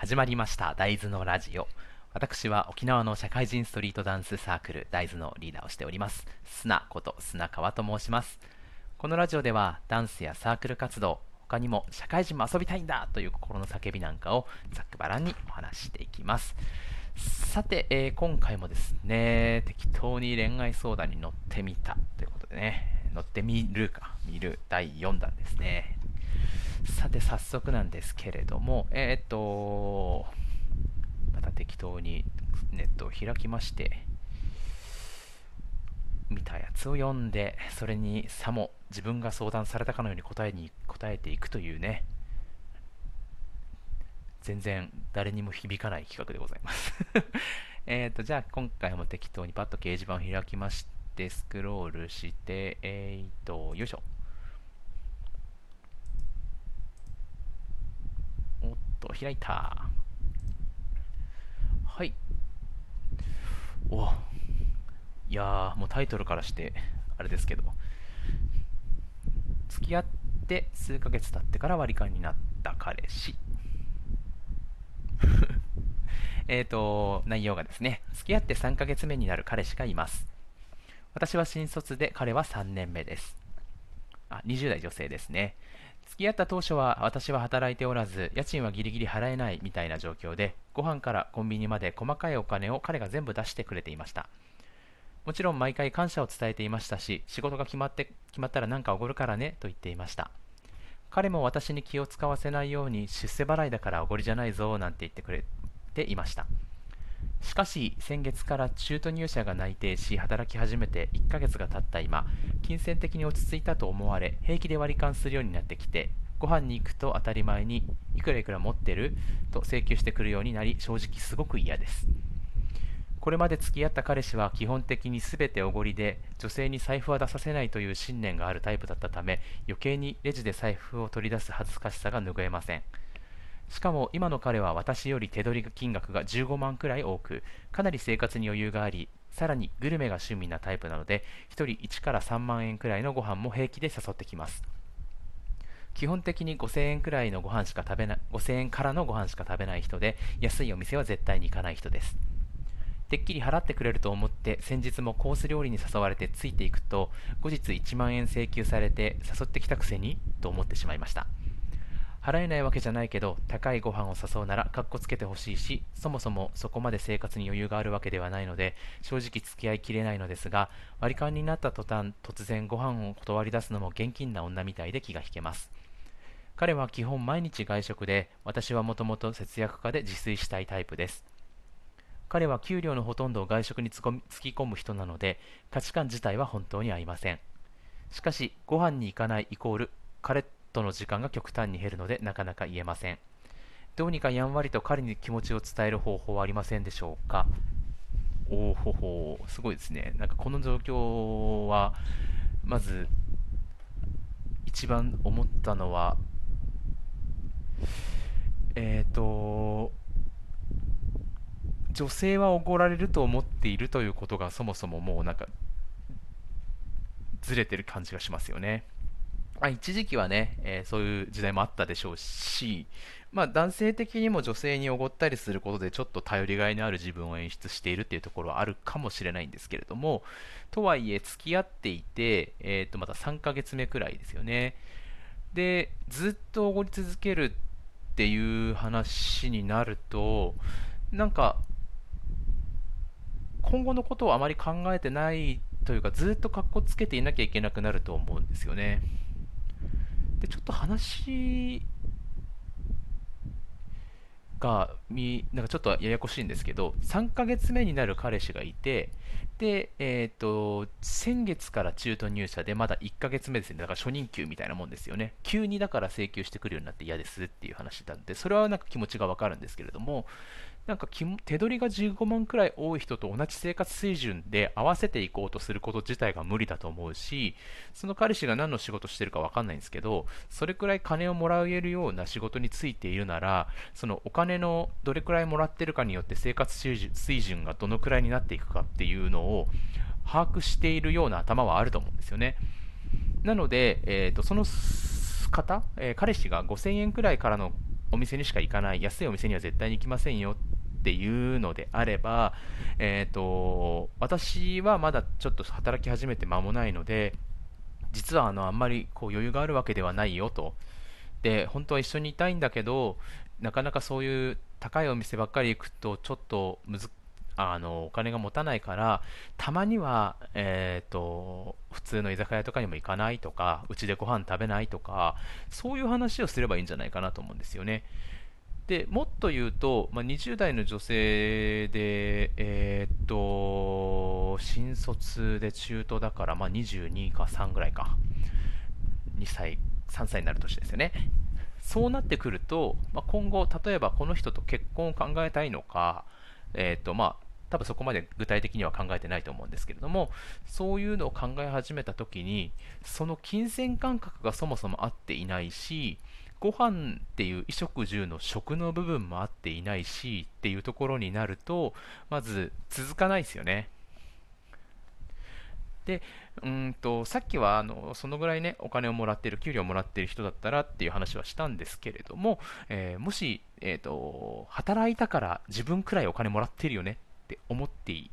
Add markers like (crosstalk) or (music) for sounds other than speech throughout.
始まりました大豆のラジオ。私は沖縄の社会人ストリートダンスサークル大豆のリーダーをしております。砂こと砂川と申します。このラジオではダンスやサークル活動他にも社会人も遊びたいんだという心の叫びなんかをざっくばらんにお話していきます。さて、えー、今回もですね適当に恋愛相談に乗ってみたということでね乗ってみるか見る第4弾ですね。さて早速なんですけれども、えっ、と、また適当にネットを開きまして、見たやつを読んで、それにさも自分が相談されたかのように答えに答えていくというね、全然誰にも響かない企画でございます (laughs) えっと、じゃあ今回も適当にパッと掲示板を開きまして、スクロールして、えっ、と、よいしょ。と開いた。はい。お。いやもうタイトルからしてあれですけど。付き合って数ヶ月経ってから割り勘になった彼氏。(laughs) えっと内容がですね。付き合って3ヶ月目になる彼氏がいます。私は新卒で彼は3年目です。あ20代女性ですね。付き合った当初は私は働いておらず、家賃はギリギリ払えないみたいな状況で、ご飯からコンビニまで細かいお金を彼が全部出してくれていました。もちろん毎回感謝を伝えていましたし、仕事が決まって決まったら何かおごるからねと言っていました。彼も私に気を使わせないように出世払いだからおごりじゃないぞなんて言ってくれていました。しかし先月から中途入社が内定し働き始めて1ヶ月が経った今金銭的に落ち着いたと思われ平気で割り勘するようになってきてご飯に行くと当たり前にいくらいくら持ってる？と請求してくるようになり正直すごく嫌です。これまで付き合った彼氏は基本的に全ておごりで女性に財布は出させないという信念があるタイプだったため余計にレジで財布を取り出す恥ずかしさが拭えません。しかも今の彼は私より手取り金額が15万くらい多く、かなり生活に余裕があり、さらにグルメが趣味なタイプなので、1人1から3万円くらいのご飯も平気で誘ってきます。基本的に5000円くらいのご飯しか食べない、5000円からのご飯しか食べない人で、安いお店は絶対に行かない人です。てっきり払ってくれると思って先日もコース料理に誘われてついていくと後日1万円請求されて誘ってきたくせにと思ってしまいました払えないわけじゃないけど高いご飯を誘うならかっこつけてほしいしそもそもそこまで生活に余裕があるわけではないので正直付き合いきれないのですが割り勘になった途端突然ご飯を断り出すのも現金な女みたいで気が引けます。彼は基本毎日外食で私はもともと節約家で自炊したいタイプです。彼は給料のほとんどを外食に突き込む人なので価値観自体は本当に合いません。しかしご飯に行かないイコール彼との時間が極端に減るのでなかなか言えません。どうにかやんわりと彼に気持ちを伝える方法はありませんでしょうか？おおほほすごいですね。なんかこの状況はまず一番思ったのはえっ、ー、と女性はおごられると思っているということがそもそももうなんかずれてる感じがしますよね。まあ、一時期はね、えー、そういう時代もあったでしょうし、まあ、男性的にも女性におごったりすることでちょっと頼りがいのある自分を演出しているっていうところはあるかもしれないんですけれどもとはいえ付き合っていて、えー、とまた3ヶ月目くらいですよねでずっとおごり続けるっていう話になるとなんか今後のことをあまり考えてないというかずっとかっこつけていなきゃいけなくなると思うんですよね。でちょっと話がみなんかちょっとややこしいんですけど3ヶ月目になる彼氏がいてで、えーと、先月から中途入社でまだ1ヶ月目ですね。だから初任給みたいなもんですよね。急にだから請求してくるようになって嫌ですっていう話なんでそれはなんか気持ちがわかるんですけれどもなんか手取りが15万くらい多い人と同じ生活水準で合わせていこうとすること自体が無理だと思うし、その彼氏が何の仕事してるか分かんないんですけど、それくらい金をもらえるような仕事についているなら、そのお金のどれくらいもらってるかによって生活水準がどのくらいになっていくかっていうのを把握しているような頭はあると思うんですよね。なので、えーと、その方、えー、彼氏が5000円くらいからのお店にしか行かない、安いお店には絶対に行きませんよっていうのであれば、えーと、私はまだちょっと働き始めて間もないので、実はあのあんまりこう余裕があるわけではないよと。で、本当は一緒にいたいんだけど、なかなかそういう高いお店ばっかり行くとちょっとむずあのお金が持たないからたまには、えーと、普通の居酒屋とかにも行かないとかうちでご飯食べないとかそういう話をすればいいんじゃないかなと思うんですよね。でもっと言うと、まあ、20代の女性で、えー、っと新卒で中途だから、まあ、22か3ぐらいか2歳3歳になる年ですよねそうなってくると、まあ、今後例えばこの人と結婚を考えたいのか、えー、っとまあ多分そこまで具体的には考えてないと思うんですけれどもそういうのを考え始めた時にその金銭感覚がそもそも合っていないしご飯っていう衣食住の食の部分も合っていないしっていうところになるとまず続かないですよね。でうんとさっきはあのそのぐらいねお金をもらってる給料をもらってる人だったらっていう話はしたんですけれども、えー、もし、えーと、働いたから自分くらいお金もらってるよねって思ってい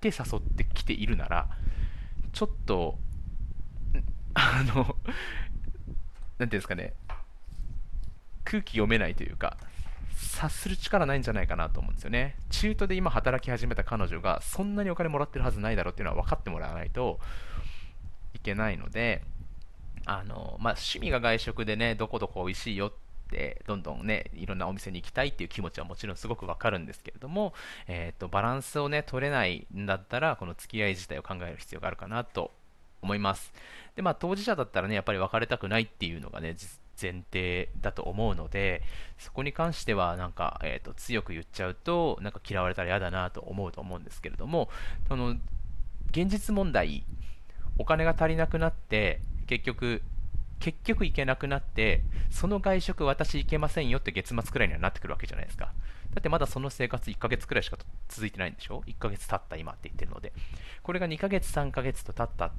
て誘ってきているならちょっと (laughs) あの何ていうんですかね空気読めないというか、察する力ないんじゃないかなと思うんですよね。中途で今働き始めた彼女がそんなにお金もらってるはずないだろうっていうのは分かってもらわないといけないので、あの、まあ、趣味が外食でね、どこどこ美味しいよってどんどんね、いろんなお店に行きたいっていう気持ちはもちろんすごくわかるんですけれども、え、ー、と、バランスをね、取れないんだったら、この付き合い自体を考える必要があるかなと思います。で、まあ、当事者だったらね、やっぱり別れたくないっていうのがね、前提だと思うので、そこに関してはなんか、えーと、強く言っちゃうと、なんか嫌われたら嫌だなと思うと思うんですけれども、その現実問題、お金が足りなくなって、結局、結局行けなくなって、その外食私行けませんよって月末くらいにはなってくるわけじゃないですか。だってまだその生活1ヶ月くらいしか続いてないんでしょ ?1 ヶ月経った今って言ってるので。これが2ヶ月3ヶ月と経った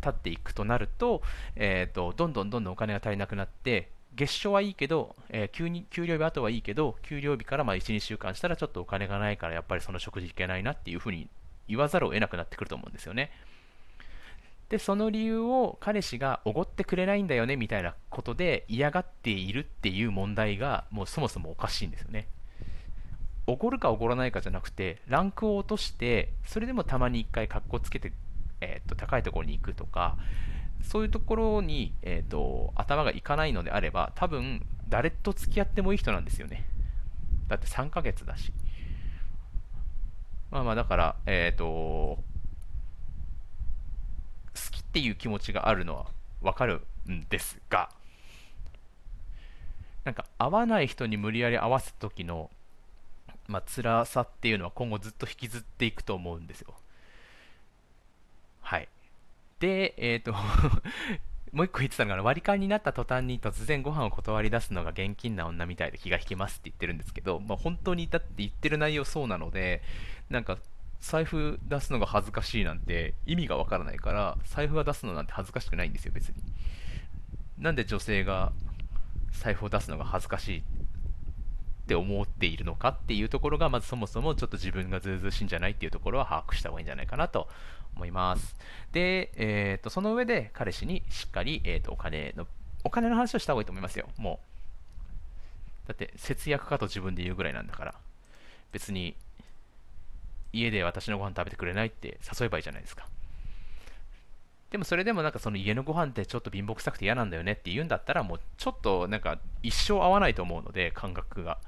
経っていくとなると,、えーと、どんどんどんどんお金が足りなくなって月賞はいいけど、えー、給に給料日後はいいけど給料日からまあ1、2週間したらちょっとお金がないからやっぱりその食事いけないなっていうふうに言わざるを得なくなってくると思うんですよね。でその理由を彼氏がおごってくれないんだよねみたいなことで嫌がっているっていう問題がもうそもそもおかしいんですよね。おごるかおごらないかじゃなくてランクを落としてそれでもたまに1回かっこつけてえー、と高いところに行くとかそういうところに、えーと、頭がいかないのであれば多分誰と付き合ってもいい人なんですよねだって3ヶ月だしまあまあだからえっ、ー、とっていう気持ちがあるのはわかるんですがなんか合わない人に無理やり合わせた時のまあ辛さっていうのは今後ずっと引きずっていくと思うんですよはい。で、えっ、ー、ともう一個言ってたのが、割り勘になった途端に突然ご飯を断り出すのが現金な女みたいで気が引けますって言ってるんですけど、まあ、本当にだって言ってる内容そうなので、なんか財布出すのが恥ずかしいなんて意味がわからないから、財布は出すのなんて恥ずかしくないんですよ、別に。なんで女性が財布を出すのが恥ずかしいって思っているのかっていうところが、まずそもそもちょっと自分がずうずうしいんじゃないっていうところは把握した方がいいんじゃないかなと思います。で、えーと、その上で彼氏にしっかり、えーと、お金の、お金の話をした方がいいと思いますよ、もう。だって、節約かと自分で言うぐらいなんだから。別に、家で私のご飯食べてくれないって誘えばいいじゃないですか。でもそれでもなんかその家のご飯ってちょっと貧乏くさくて嫌なんだよねって言うんだったらもうちょっとなんか一生合わないと思うので感覚が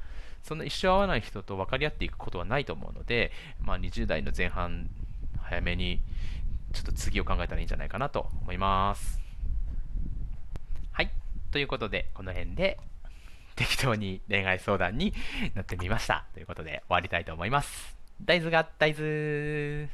そんな一生合わない人と分かり合っていくことはないと思うので、まあ、20代の前半早めにちょっと次を考えたらいいんじゃないかなと思います。はい。ということで、この辺で適当に恋愛相談になってみました。ということで終わりたいと思います。大豆が大豆。